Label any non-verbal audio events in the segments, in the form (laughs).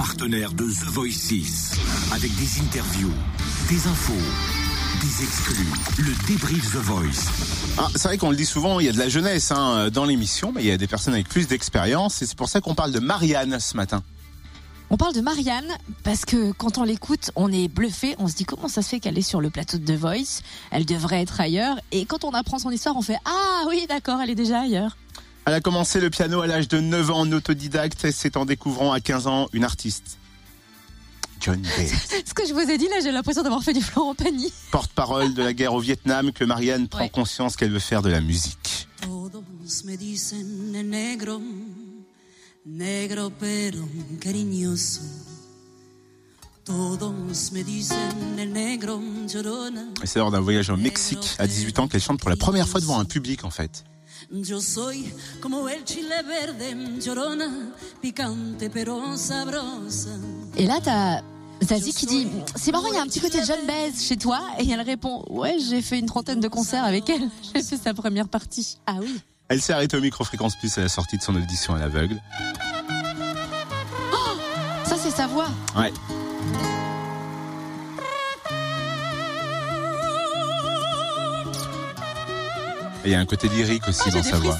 partenaire de The Voice 6. Avec des interviews, des infos, des exclus. Le débrief The Voice. Ah, c'est vrai qu'on le dit souvent, il y a de la jeunesse hein, dans l'émission, mais il y a des personnes avec plus d'expérience et c'est pour ça qu'on parle de Marianne ce matin. On parle de Marianne parce que quand on l'écoute, on est bluffé. On se dit comment ça se fait qu'elle est sur le plateau de The Voice? Elle devrait être ailleurs. Et quand on apprend son histoire, on fait Ah oui, d'accord, elle est déjà ailleurs. Elle a commencé le piano à l'âge de 9 ans en autodidacte et c'est en découvrant à 15 ans une artiste. John Baez. (laughs) Ce que je vous ai dit là, j'ai l'impression d'avoir fait du Florent Pagny. Porte-parole de la guerre au Vietnam que Marianne prend Ouais. conscience qu'elle veut faire de la musique. Todos me dicen el negro, negro pero cariñoso. Todos me dicen el negro llorona. Et c'est lors d'un voyage au Mexique à 18 ans qu'elle chante pour la première fois devant un public en fait. Yo soy como el chile verde, llorona, picante pero sabrosa. Et là, t'as Zazie qui dit C'est marrant, il y a un petit côté John Baez chez toi. Et elle répond Ouais, j'ai fait une trentaine de concerts avec elle. J'ai fait sa première partie. Ah oui. Elle s'est arrêtée au micro-fréquence plus à la sortie de son audition à l'aveugle. Ça, c'est sa voix. Ouais. Il y a un côté lyrique aussi Ah, dans sa voix.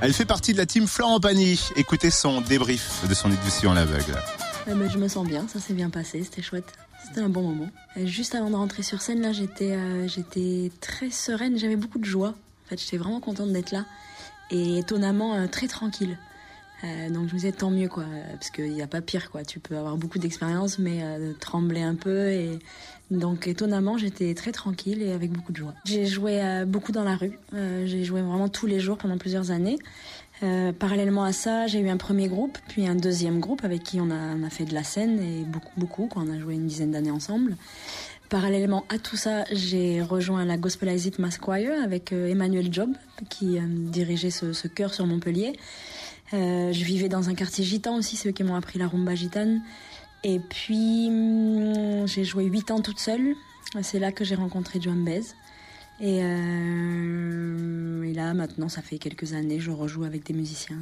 Elle fait partie de la team Florent Pagny. Écoutez son débrief de son audition à l'aveugle. Euh, mais je me sens bien, ça s'est bien passé, c'était chouette. C'était un bon moment. Euh, Juste avant de rentrer sur scène, là, j'étais euh, j'étais très sereine, j'avais beaucoup de joie. En fait, j'étais vraiment contente d'être là. Et étonnamment, euh, très tranquille. Euh, donc je me disais tant mieux, quoi. Parce qu'il n'y a pas pire, quoi. Tu peux avoir beaucoup d'expérience, mais euh, trembler un peu. Et... Donc étonnamment, j'étais très tranquille et avec beaucoup de joie. J'ai joué euh, beaucoup dans la rue. J'ai joué vraiment tous les jours pendant plusieurs années. Parallèlement à ça, j'ai eu un premier groupe, puis un deuxième groupe avec qui on a, fait de la scène et beaucoup, beaucoup. On a joué une dizaine d'années ensemble. Parallèlement à tout ça, j'ai rejoint la Gospel It Mass Choir avec Emmanuel Job, qui dirigeait ce chœur sur Montpellier. Euh, je vivais dans un quartier gitan aussi, c'est eux qui m'ont appris la rumba gitane. Et puis, hum, j'ai joué 8 ans toute seule. C'est là que j'ai rencontré John Baez. Et, euh, et là, maintenant, ça fait quelques années, je rejoue avec des musiciens.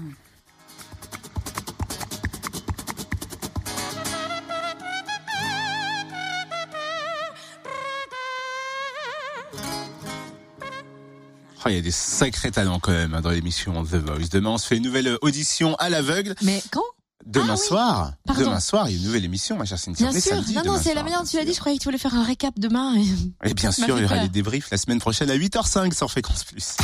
Oh, il y a des sacrés talents quand même hein, dans l'émission The Voice. Demain, on se fait une nouvelle audition à l'aveugle. Mais quand? Demain Ah soir. Demain soir, il y a une nouvelle émission, ma chère Cynthia. Bien sûr. samedi non, non, c'est la manière dont tu l'as dit. Je croyais que tu voulais faire un récap demain. Et bien (laughs) sûr, il y aura les débriefs la semaine prochaine à 8h05 sur Fréquence Plus.